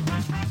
Bye.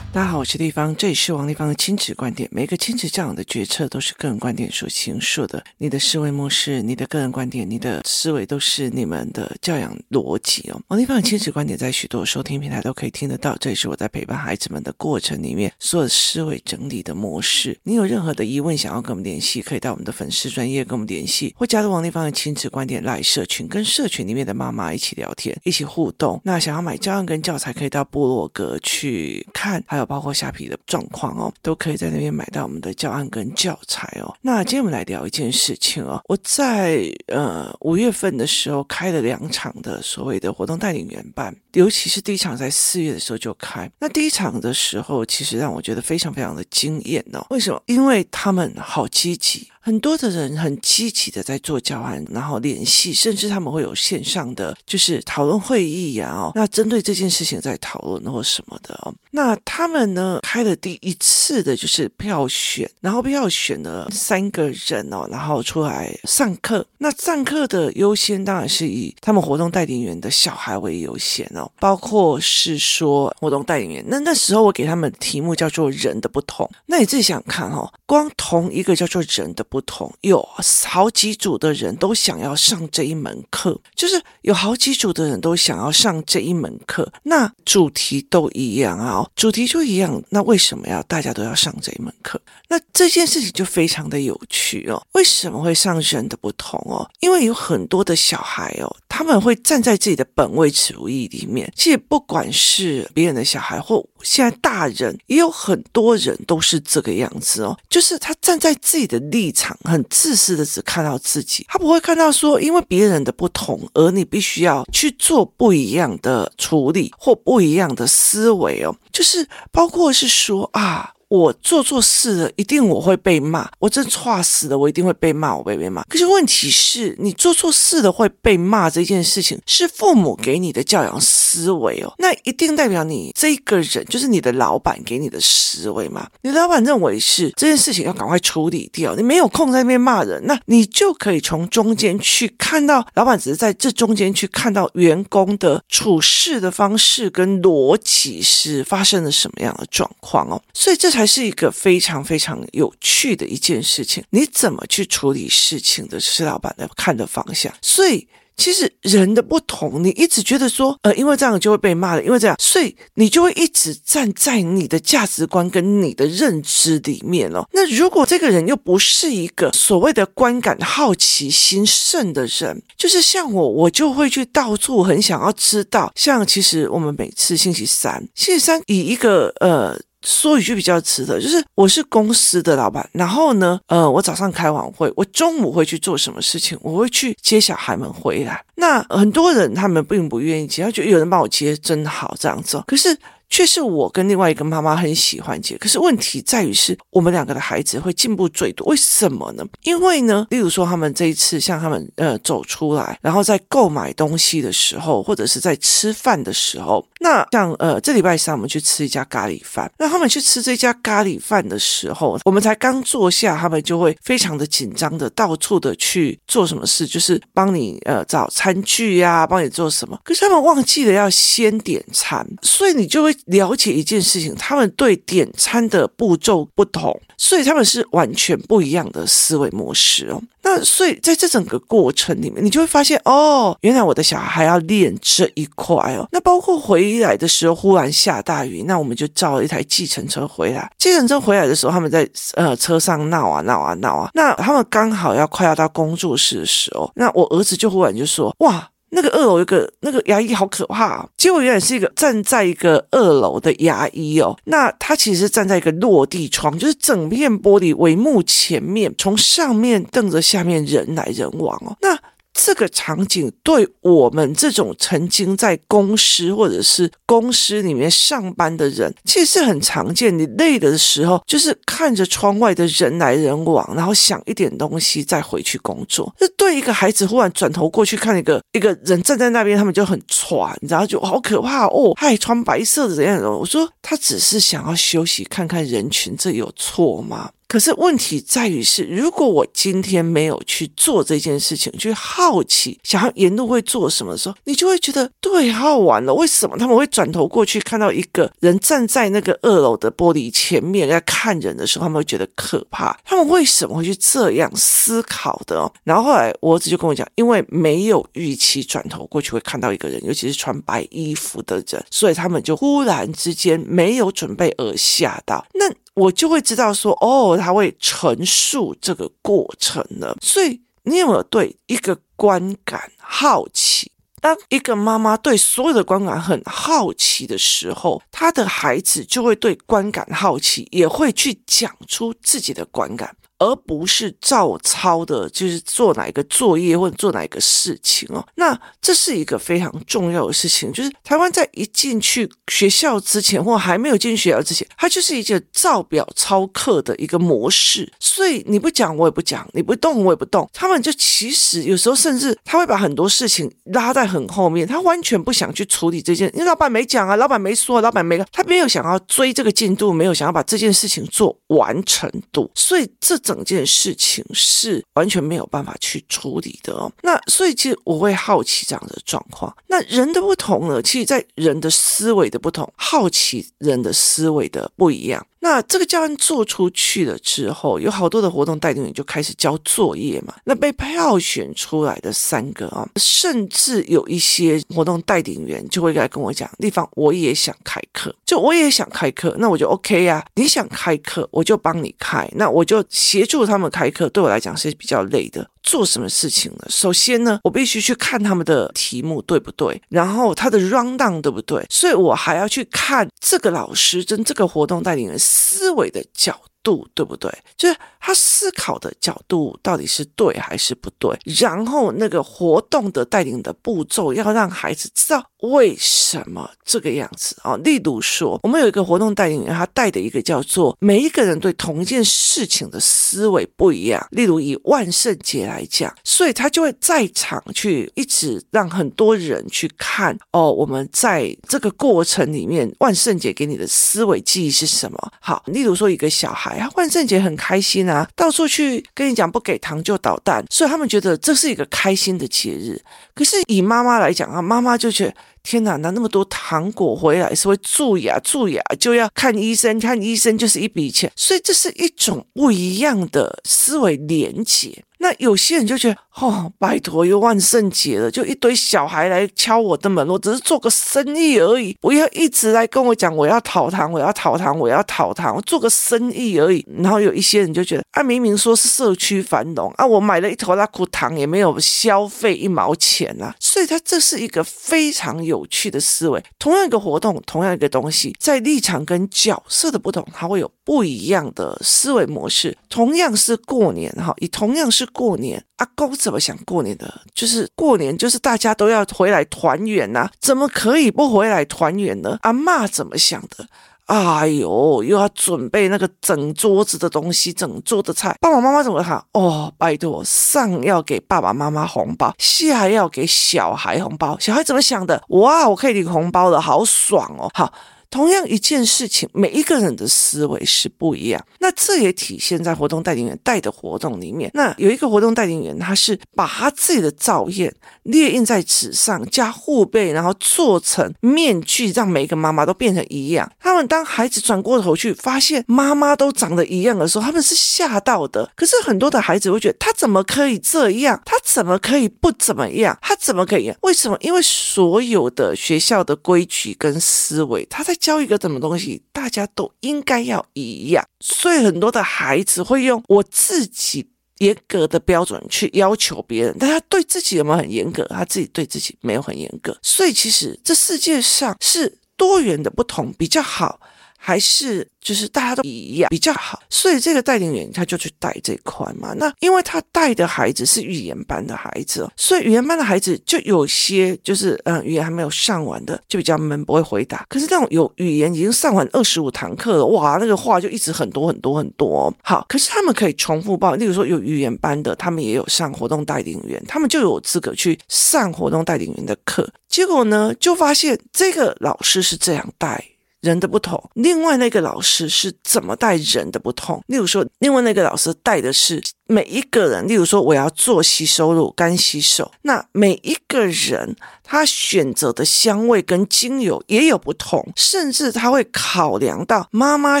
大家好，我是丽芳，这里是王丽芳的亲子观点。每个亲子教养的决策都是个人观点所形塑的。你的思维模式、你的个人观点、你的思维都是你们的教养逻辑哦。王丽芳的亲子观点在许多收听平台都可以听得到。这也是我在陪伴孩子们的过程里面所有思维整理的模式。你有任何的疑问想要跟我们联系，可以到我们的粉丝专业跟我们联系，或加入王丽芳的亲子观点来社群，跟社群里面的妈妈一起聊天、一起互动。那想要买教案跟教材，可以到部落格去看，还有包括虾皮的。状况哦，都可以在那边买到我们的教案跟教材哦。那今天我们来聊一件事情哦，我在呃五月份的时候开了两场的所谓的活动带领员班，尤其是第一场在四月的时候就开。那第一场的时候，其实让我觉得非常非常的惊艳哦。为什么？因为他们好积极。很多的人很积极的在做教案，然后联系，甚至他们会有线上的就是讨论会议呀，哦，那针对这件事情在讨论或什么的哦。那他们呢开了第一次的就是票选，然后票选了三个人哦，然后出来上课。那上课的优先当然是以他们活动带领员的小孩为优先哦，包括是说活动带领员。那那时候我给他们题目叫做“人的不同”。那你自己想看哦，光同一个叫做“人的不”。不同，有好几组的人都想要上这一门课，就是有好几组的人都想要上这一门课，那主题都一样啊，主题就一样，那为什么要大家都要上这一门课？那这件事情就非常的有趣哦。为什么会上人的不同哦？因为有很多的小孩哦，他们会站在自己的本位主义里面，其实不管是别人的小孩或现在大人，也有很多人都是这个样子哦，就是他站在自己的立场。很自私的只看到自己，他不会看到说，因为别人的不同，而你必须要去做不一样的处理或不一样的思维哦，就是包括是说啊。我做错事了，一定我会被骂。我真错死了，我一定会被骂，我被被骂。可是问题是，你做错事了会被骂这件事情，是父母给你的教养思维哦。那一定代表你这个人就是你的老板给你的思维嘛？你的老板认为是这件事情要赶快处理掉，你没有空在那边骂人，那你就可以从中间去看到老板只是在这中间去看到员工的处事的方式跟逻辑是发生了什么样的状况哦。所以这。才是一个非常非常有趣的一件事情。你怎么去处理事情的，是老板的看的方向。所以，其实人的不同，你一直觉得说，呃，因为这样就会被骂了，因为这样，所以你就会一直站在你的价值观跟你的认知里面了。那如果这个人又不是一个所谓的观感好奇心盛的人，就是像我，我就会去到处很想要知道。像其实我们每次星期三，星期三以一个呃。说一句比较直的，就是我是公司的老板，然后呢，呃，我早上开完会，我中午会去做什么事情？我会去接小孩们回来。那很多人他们并不愿意接，他觉得有人帮我接真好这样子。可是。却是我跟另外一个妈妈很喜欢接，可是问题在于是我们两个的孩子会进步最多，为什么呢？因为呢，例如说他们这一次像他们呃走出来，然后在购买东西的时候，或者是在吃饭的时候，那像呃这礼拜三我们去吃一家咖喱饭，那他们去吃这家咖喱饭的时候，我们才刚坐下，他们就会非常的紧张的到处的去做什么事，就是帮你呃找餐具呀，帮你做什么，可是他们忘记了要先点餐，所以你就会。了解一件事情，他们对点餐的步骤不同，所以他们是完全不一样的思维模式哦。那所以在这整个过程里面，你就会发现哦，原来我的小孩要练这一块哦。那包括回来的时候，忽然下大雨，那我们就叫了一台计程车回来。计程车回来的时候，他们在呃车上闹啊闹啊闹啊。那他们刚好要快要到工作室的时候，那我儿子就忽然就说：“哇！”那个二楼有个那个牙医好可怕啊！结果原来是一个站在一个二楼的牙医哦，那他其实站在一个落地窗，就是整片玻璃帷幕前面，从上面瞪着下面人来人往哦，那。这个场景对我们这种曾经在公司或者是公司里面上班的人，其实是很常见。你累的时候，就是看着窗外的人来人往，然后想一点东西，再回去工作。这对一个孩子忽然转头过去看一个一个人站在那边，他们就很喘，然后就好可怕哦，他还穿白色的怎样的？我说他只是想要休息，看看人群，这有错吗？可是问题在于是，如果我今天没有去做这件事情，去好奇想要沿路会做什么的时候，你就会觉得对，好玩了。为什么他们会转头过去看到一个人站在那个二楼的玻璃前面在看人的时候，他们会觉得可怕？他们为什么会去这样思考的？然后后来我儿子就跟我讲，因为没有预期转头过去会看到一个人，尤其是穿白衣服的人，所以他们就忽然之间没有准备而吓到。那我就会知道说，哦，他会陈述这个过程了。所以你有没有对一个观感好奇？当一个妈妈对所有的观感很好奇的时候，她的孩子就会对观感好奇，也会去讲出自己的观感。而不是照抄的，就是做哪一个作业或者做哪一个事情哦。那这是一个非常重要的事情，就是台湾在一进去学校之前，或还没有进学校之前，它就是一个照表操课的一个模式。所以你不讲，我也不讲；你不动，我也不动。他们就其实有时候甚至他会把很多事情拉在很后面，他完全不想去处理这件，因为老板没讲啊，老板没说，老板没，他没有想要追这个进度，没有想要把这件事情做完成度，所以这。整件事情是完全没有办法去处理的哦。那所以其实我会好奇这样的状况。那人的不同呢？其实，在人的思维的不同，好奇人的思维的不一样。那这个教案做出去了之后，有好多的活动带领员就开始交作业嘛。那被票选出来的三个啊，甚至有一些活动带领员就会来跟我讲：“丽芳，我也想开课，就我也想开课。”那我就 OK 呀，你想开课，我就帮你开。那我就协助他们开课，对我来讲是比较累的。做什么事情呢？首先呢，我必须去看他们的题目对不对，然后他的 rundown 对不对，所以我还要去看这个老师跟这个活动带领人思维的角。度对不对？就是他思考的角度到底是对还是不对？然后那个活动的带领的步骤要让孩子知道为什么这个样子啊。例如说，我们有一个活动带领员，他带的一个叫做每一个人对同一件事情的思维不一样。例如以万圣节来讲，所以他就会在场去一直让很多人去看哦。我们在这个过程里面，万圣节给你的思维记忆是什么？好，例如说一个小孩。他万圣节很开心啊，到处去跟你讲不给糖就捣蛋，所以他们觉得这是一个开心的节日。可是以妈妈来讲啊，妈妈就觉得天哪，拿那么多糖果回来是会蛀牙，蛀牙就要看医生，看医生就是一笔钱，所以这是一种不一样的思维连结。那有些人就觉得，哦，拜托，又万圣节了，就一堆小孩来敲我的门，我只是做个生意而已，不要一直来跟我讲我要讨糖，我要讨糖，我要讨糖，我做个生意而已。然后有一些人就觉得，啊，明明说是社区繁荣啊，我买了一头拉苦糖也没有消费一毛钱啊，所以他这是一个非常有有趣的思维。同样一个活动，同样一个东西，在立场跟角色的不同，它会有不一样的思维模式。同样是过年哈，以同样是。过年，阿公怎么想过年的？就是过年，就是大家都要回来团圆呐，怎么可以不回来团圆呢？阿嬷怎么想的？哎呦，又要准备那个整桌子的东西，整桌的菜。爸爸妈妈怎么看？哦，拜托，上要给爸爸妈妈红包，下要给小孩红包。小孩怎么想的？哇，我可以领红包了，好爽哦！好。同样一件事情，每一个人的思维是不一样。那这也体现在活动带领员带的活动里面。那有一个活动带领员，他是把他自己的照片列印在纸上，加护背，然后做成面具，让每一个妈妈都变成一样。他们当孩子转过头去，发现妈妈都长得一样的时候，他们是吓到的。可是很多的孩子会觉得，他怎么可以这样？他怎么可以不怎么样？他怎么可以？为什么？因为所有的学校的规矩跟思维，他在。教一个什么东西，大家都应该要一样，所以很多的孩子会用我自己严格的标准去要求别人，但他对自己有没有很严格？他自己对自己没有很严格，所以其实这世界上是多元的不同比较好，还是？就是大家都一样比较好，所以这个带领员他就去带这一块嘛。那因为他带的孩子是语言班的孩子，所以语言班的孩子就有些就是嗯，语言还没有上完的就比较闷，不会回答。可是那种有语言已经上完二十五堂课了，哇，那个话就一直很多很多很多。好，可是他们可以重复报，例如说有语言班的，他们也有上活动带领员，他们就有资格去上活动带领员的课。结果呢，就发现这个老师是这样带。人的不同，另外那个老师是怎么带人的不同。例如说，另外那个老师带的是每一个人，例如说我要做吸收乳、干洗手，那每一个人他选择的香味跟精油也有不同，甚至他会考量到妈妈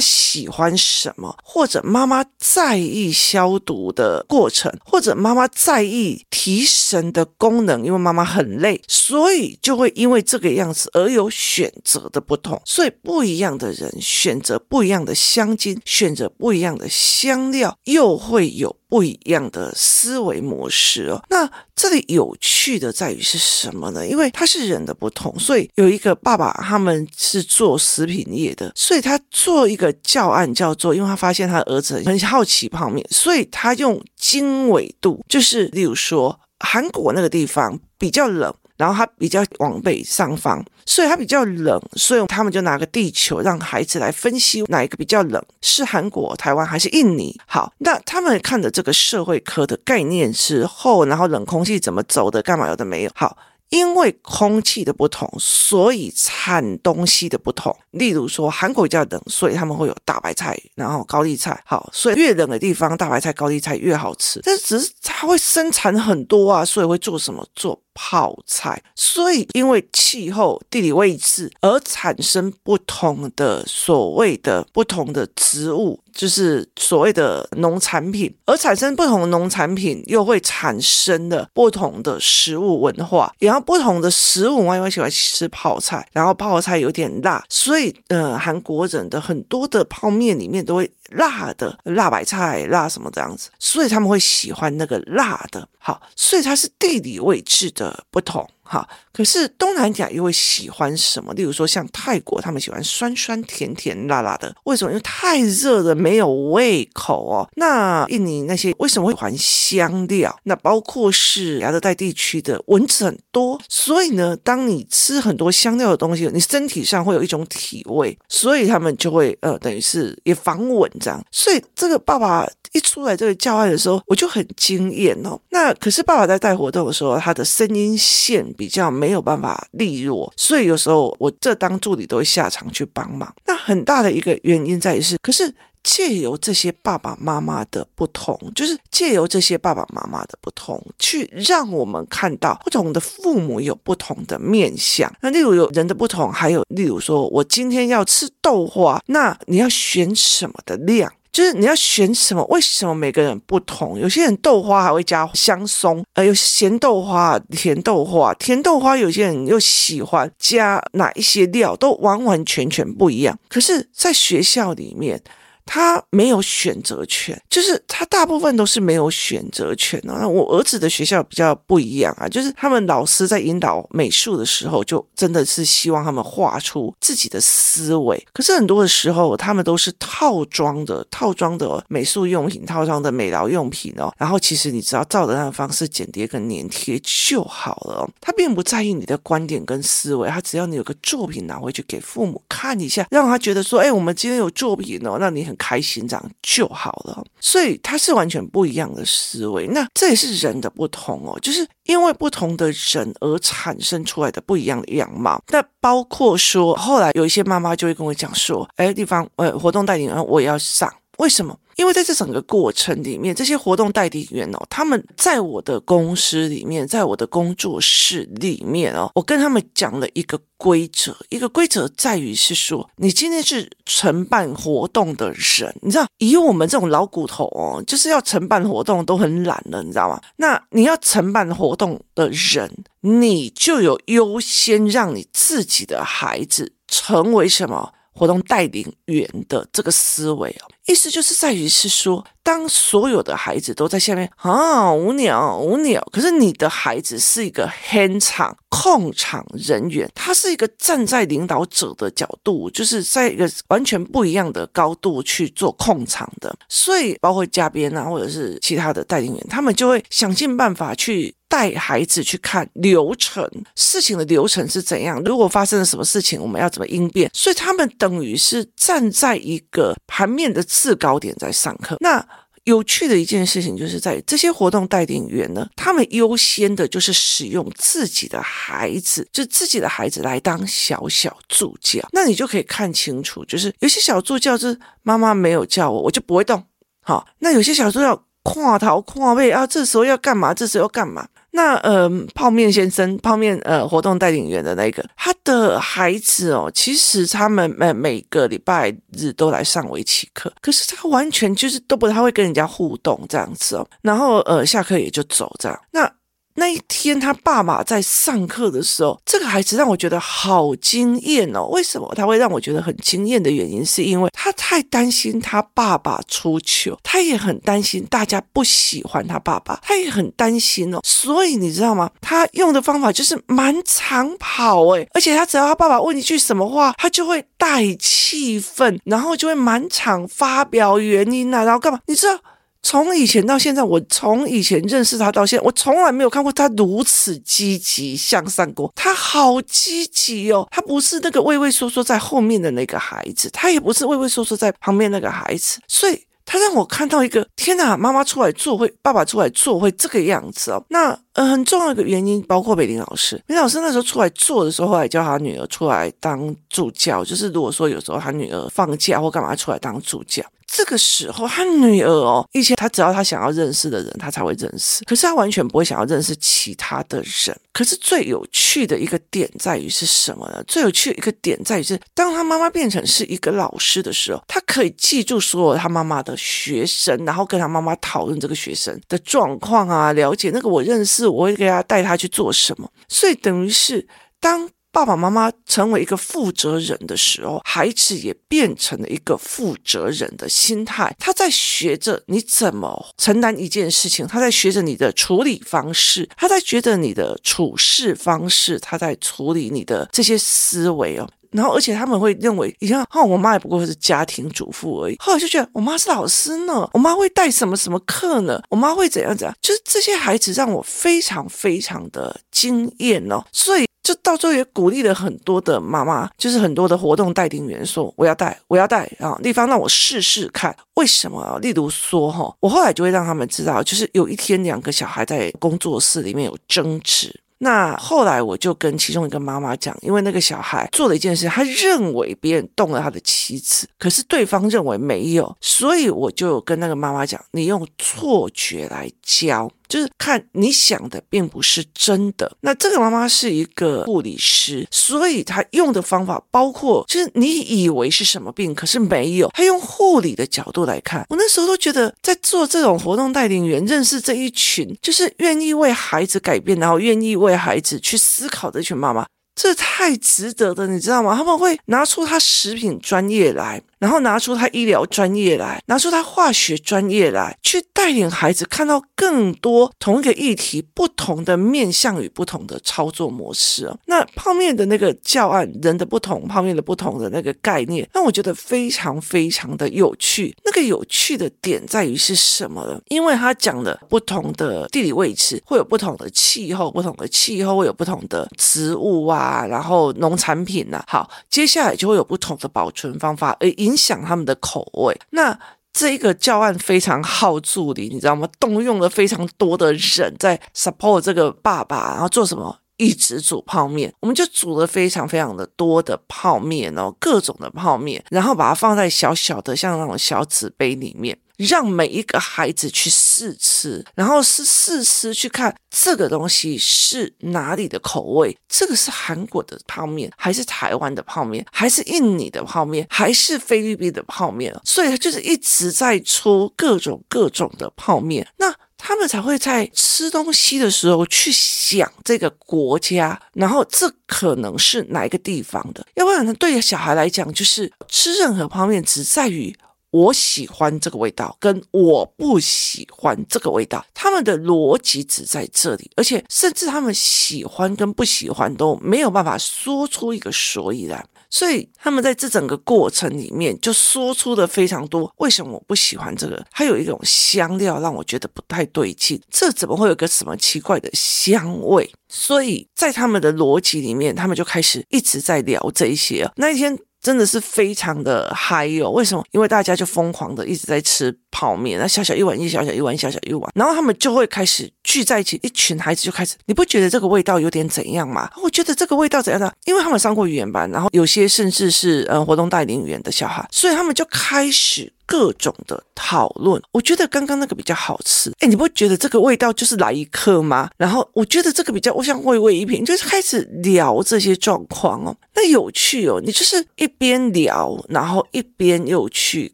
喜欢什么，或者妈妈在意消毒的过程，或者妈妈在意提神的功能，因为妈妈很累，所以就会因为这个样子而有选择的不同。所以不一样的人选择不一样的香精，选择不一样的香料，又会有。不一样的思维模式哦，那这里有趣的在于是什么呢？因为他是人的不同，所以有一个爸爸，他们是做食品业的，所以他做一个教案叫做，因为他发现他儿子很好奇泡面，所以他用经纬度，就是例如说韩国那个地方比较冷。然后他比较往北上方，所以它比较冷，所以他们就拿个地球让孩子来分析哪一个比较冷，是韩国、台湾还是印尼？好，那他们看的这个社会科的概念之后，然后冷空气怎么走的，干嘛有的没有？好。因为空气的不同，所以产东西的不同。例如说，韩国比较冷，所以他们会有大白菜，然后高丽菜。好，所以越冷的地方，大白菜、高丽菜越好吃。但是只是它会生产很多啊，所以会做什么？做泡菜。所以因为气候、地理位置而产生不同的所谓的不同的植物。就是所谓的农产品，而产生不同的农产品，又会产生的不同的食物文化，然后不同的食物文化，因为喜欢吃泡菜，然后泡菜有点辣，所以呃，韩国人的很多的泡面里面都会。辣的辣白菜，辣什么这样子，所以他们会喜欢那个辣的。好，所以它是地理位置的不同。好，可是东南亚又会喜欢什么？例如说像泰国，他们喜欢酸酸甜甜辣辣的。为什么？因为太热了，没有胃口哦。那印尼那些为什么会喜欢香料？那包括是亚热带地区的蚊子很多，所以呢，当你吃很多香料的东西，你身体上会有一种体味，所以他们就会呃，等于是也防蚊。这样，所以这个爸爸一出来这个教案的时候，我就很惊艳哦。那可是爸爸在带活动的时候，他的声音线比较没有办法利落，所以有时候我这当助理都会下场去帮忙。那很大的一个原因在于是，可是。借由这些爸爸妈妈的不同，就是借由这些爸爸妈妈的不同，去让我们看到不同的父母有不同的面相。那例如有人的不同，还有例如说我今天要吃豆花，那你要选什么的量？就是你要选什么？为什么每个人不同？有些人豆花还会加香松，呃，有咸豆花、甜豆花，甜豆花有些人又喜欢加哪一些料，都完完全全不一样。可是，在学校里面。他没有选择权，就是他大部分都是没有选择权的。那我儿子的学校比较不一样啊，就是他们老师在引导美术的时候，就真的是希望他们画出自己的思维。可是很多的时候，他们都是套装的，套装的美术用品，套装的美劳用品哦。然后其实你只要照着那个方式剪贴跟粘贴就好了。他并不在意你的观点跟思维，他只要你有个作品拿回去给父母看一下，让他觉得说，哎，我们今天有作品哦，那你很。开心这样就好了，所以它是完全不一样的思维。那这也是人的不同哦，就是因为不同的人而产生出来的不一样的样貌。那包括说，后来有一些妈妈就会跟我讲说：“哎，地方，呃，活动代理人我也要上，为什么？”因为在这整个过程里面，这些活动代理员哦，他们在我的公司里面，在我的工作室里面哦，我跟他们讲了一个规则，一个规则在于是说，你今天是承办活动的人，你知道，以我们这种老骨头哦，就是要承办活动都很懒了，你知道吗？那你要承办活动的人，你就有优先让你自己的孩子成为什么？活动带领员的这个思维哦，意思就是在于是说，当所有的孩子都在下面啊无鸟无鸟，可是你的孩子是一个 hand 场控场人员，他是一个站在领导者的角度，就是在一个完全不一样的高度去做控场的，所以包括嘉宾啊，或者是其他的带领员，他们就会想尽办法去。带孩子去看流程，事情的流程是怎样？如果发生了什么事情，我们要怎么应变？所以他们等于是站在一个盘面的制高点在上课。那有趣的一件事情，就是在这些活动带领员呢，他们优先的就是使用自己的孩子，就自己的孩子来当小小助教。那你就可以看清楚，就是有些小助教是妈妈没有叫我，我就不会动。好，那有些小助教跨头跨背啊，这时候要干嘛？这时候要干嘛？那呃，泡面先生，泡面呃，活动带领员的那个，他的孩子哦，其实他们每每个礼拜日都来上围棋课，可是他完全就是都不太会跟人家互动这样子哦，然后呃，下课也就走这样。那那一天，他爸爸在上课的时候，这个孩子让我觉得好惊艳哦。为什么他会让我觉得很惊艳的原因，是因为他太担心他爸爸出糗，他也很担心大家不喜欢他爸爸，他也很担心哦。所以你知道吗？他用的方法就是满场跑，诶，而且他只要他爸爸问一句什么话，他就会带气氛，然后就会满场发表原因啊，然后干嘛？你知道？从以前到现在，我从以前认识他到现在，我从来没有看过他如此积极向上过。他好积极哦，他不是那个畏畏缩缩在后面的那个孩子，他也不是畏畏缩缩在旁边那个孩子，所以他让我看到一个天哪，妈妈出来做会，爸爸出来做会这个样子哦。那呃，很重要一个原因，包括美玲老师，美玲老师那时候出来做的时候，后来叫他女儿出来当助教，就是如果说有时候他女儿放假或干嘛出来当助教。这个时候，他女儿哦，以前他只要他想要认识的人，他才会认识。可是他完全不会想要认识其他的人。可是最有趣的一个点在于是什么呢？最有趣的一个点在于是，当他妈妈变成是一个老师的时候，他可以记住所有他妈妈的学生，然后跟他妈妈讨论这个学生的状况啊，了解那个我认识，我会给他带他去做什么。所以等于是当。爸爸妈妈成为一个负责人的时候，孩子也变成了一个负责人的心态。他在学着你怎么承担一件事情，他在学着你的处理方式，他在觉得你的处事方式，他在处理你的这些思维哦。然后，而且他们会认为，以前哦，我妈也不过是家庭主妇而已。后来就觉得，我妈是老师呢，我妈会带什么什么课呢？我妈会怎样怎样？就是这些孩子让我非常非常的惊艳哦。所以。就到最后也鼓励了很多的妈妈，就是很多的活动带领员说：“我要带，我要带啊！丽芳让我试试看，为什么？例如说哈，我后来就会让他们知道，就是有一天两个小孩在工作室里面有争执。”那后来我就跟其中一个妈妈讲，因为那个小孩做了一件事，他认为别人动了他的妻子，可是对方认为没有，所以我就跟那个妈妈讲，你用错觉来教。就是看你想的并不是真的。那这个妈妈是一个护理师，所以她用的方法包括，就是你以为是什么病，可是没有。她用护理的角度来看，我那时候都觉得，在做这种活动带领员，认识这一群，就是愿意为孩子改变，然后愿意为孩子去思考的一群妈妈。这太值得的，你知道吗？他们会拿出他食品专业来，然后拿出他医疗专业来，拿出他化学专业来，去带领孩子看到更多同一个议题不同的面向与不同的操作模式哦。那泡面的那个教案，人的不同，泡面的不同的那个概念，让我觉得非常非常的有趣。那个有趣的点在于是什么呢？因为他讲的不同的地理位置会有不同的气候，不同的气候会有不同的植物啊。然后农产品啊？好，接下来就会有不同的保存方法，而影响他们的口味。那这个教案非常好助理，你知道吗？动用了非常多的人在 support 这个爸爸，然后做什么？一直煮泡面，我们就煮了非常非常的多的泡面哦，各种的泡面，然后把它放在小小的像那种小纸杯里面。让每一个孩子去试吃，然后是试吃去看这个东西是哪里的口味，这个是韩国的泡面，还是台湾的泡面，还是印尼的泡面，还是菲律宾的泡面？所以他就是一直在出各种各种的泡面，那他们才会在吃东西的时候去想这个国家，然后这可能是哪一个地方的，要不然呢，对于小孩来讲，就是吃任何泡面只在于。我喜欢这个味道，跟我不喜欢这个味道，他们的逻辑只在这里，而且甚至他们喜欢跟不喜欢都没有办法说出一个所以然，所以他们在这整个过程里面就说出了非常多为什么我不喜欢这个，还有一种香料让我觉得不太对劲，这怎么会有个什么奇怪的香味？所以在他们的逻辑里面，他们就开始一直在聊这一些。那一天。真的是非常的嗨哟、哦。为什么？因为大家就疯狂的一直在吃泡面，那小小一碗一小小一碗小小一碗，然后他们就会开始聚在一起，一群孩子就开始，你不觉得这个味道有点怎样吗？我觉得这个味道怎样呢？因为他们上过语言班，然后有些甚至是呃活动带领语言的小孩，所以他们就开始。各种的讨论，我觉得刚刚那个比较好吃。哎，你不觉得这个味道就是来一客吗？然后我觉得这个比较，我想味味一品，就是开始聊这些状况哦。那有趣哦，你就是一边聊，然后一边又去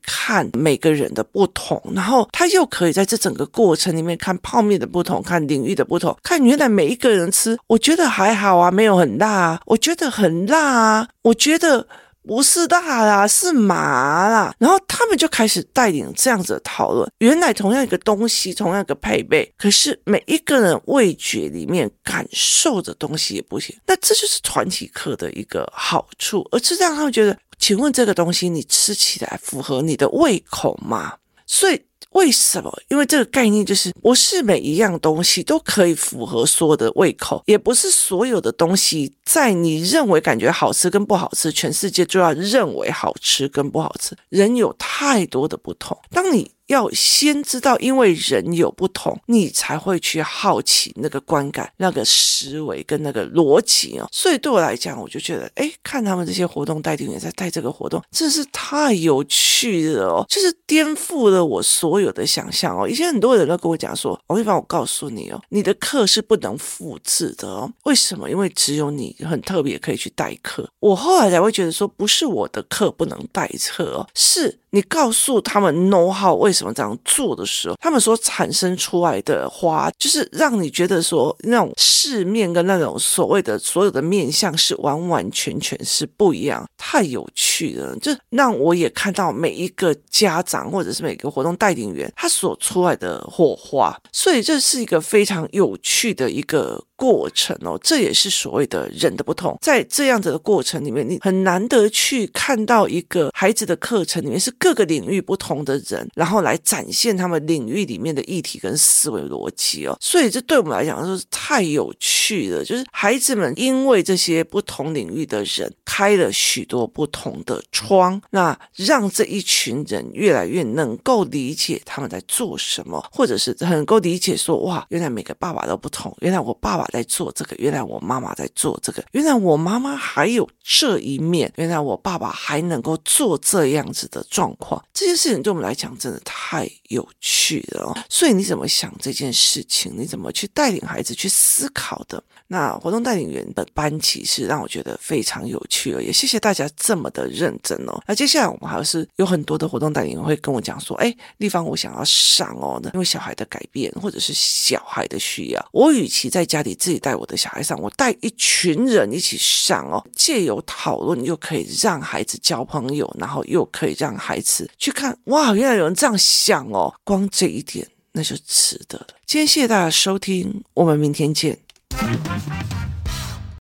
看每个人的不同，然后他又可以在这整个过程里面看泡面的不同，看领域的不同，看原来每一个人吃，我觉得还好啊，没有很辣啊，我觉得很辣啊，我觉得。不是辣啦，是麻啦。然后他们就开始带领这样子的讨论。原来同样一个东西，同样一个配备，可是每一个人味觉里面感受的东西也不行。那这就是团体课的一个好处，而是让他们觉得，请问这个东西你吃起来符合你的胃口吗？所以。为什么？因为这个概念就是，不是每一样东西都可以符合所有的胃口，也不是所有的东西在你认为感觉好吃跟不好吃，全世界就要认为好吃跟不好吃。人有太多的不同，当你。要先知道，因为人有不同，你才会去好奇那个观感、那个思维跟那个逻辑哦。所以对我来讲，我就觉得，哎，看他们这些活动带领员在带这个活动，真是太有趣了哦，就是颠覆了我所有的想象哦。以前很多人都跟我讲说，王丽芳，我告诉你哦，你的课是不能复制的哦。为什么？因为只有你很特别可以去代课。我后来才会觉得说，不是我的课不能代课哦，是。你告诉他们 know how 为什么这样做的时候，他们所产生出来的花，就是让你觉得说那种世面跟那种所谓的所有的面相是完完全全是不一样，太有趣了。就让我也看到每一个家长或者是每个活动带领员他所出来的火花，所以这是一个非常有趣的一个。过程哦，这也是所谓的人的不同。在这样子的过程里面，你很难得去看到一个孩子的课程里面是各个领域不同的人，然后来展现他们领域里面的议题跟思维逻辑哦。所以这对我们来讲说是太有趣了，就是孩子们因为这些不同领域的人开了许多不同的窗，那让这一群人越来越能够理解他们在做什么，或者是很能够理解说哇，原来每个爸爸都不同，原来我爸爸。在做这个，原来我妈妈在做这个，原来我妈妈还有这一面，原来我爸爸还能够做这样子的状况，这件事情对我们来讲真的太有趣了。所以你怎么想这件事情？你怎么去带领孩子去思考的？那活动带领员的班级是让我觉得非常有趣哦，也谢谢大家这么的认真哦。那接下来我们还是有很多的活动带领员会跟我讲说，哎，丽芳，我想要上哦，因为小孩的改变或者是小孩的需要，我与其在家里自己带我的小孩上，我带一群人一起上哦，借由讨论又可以让孩子交朋友，然后又可以让孩去看，哇，原来有人这样想哦，光这一点那就值得了。今天谢谢大家收听，我们明天见。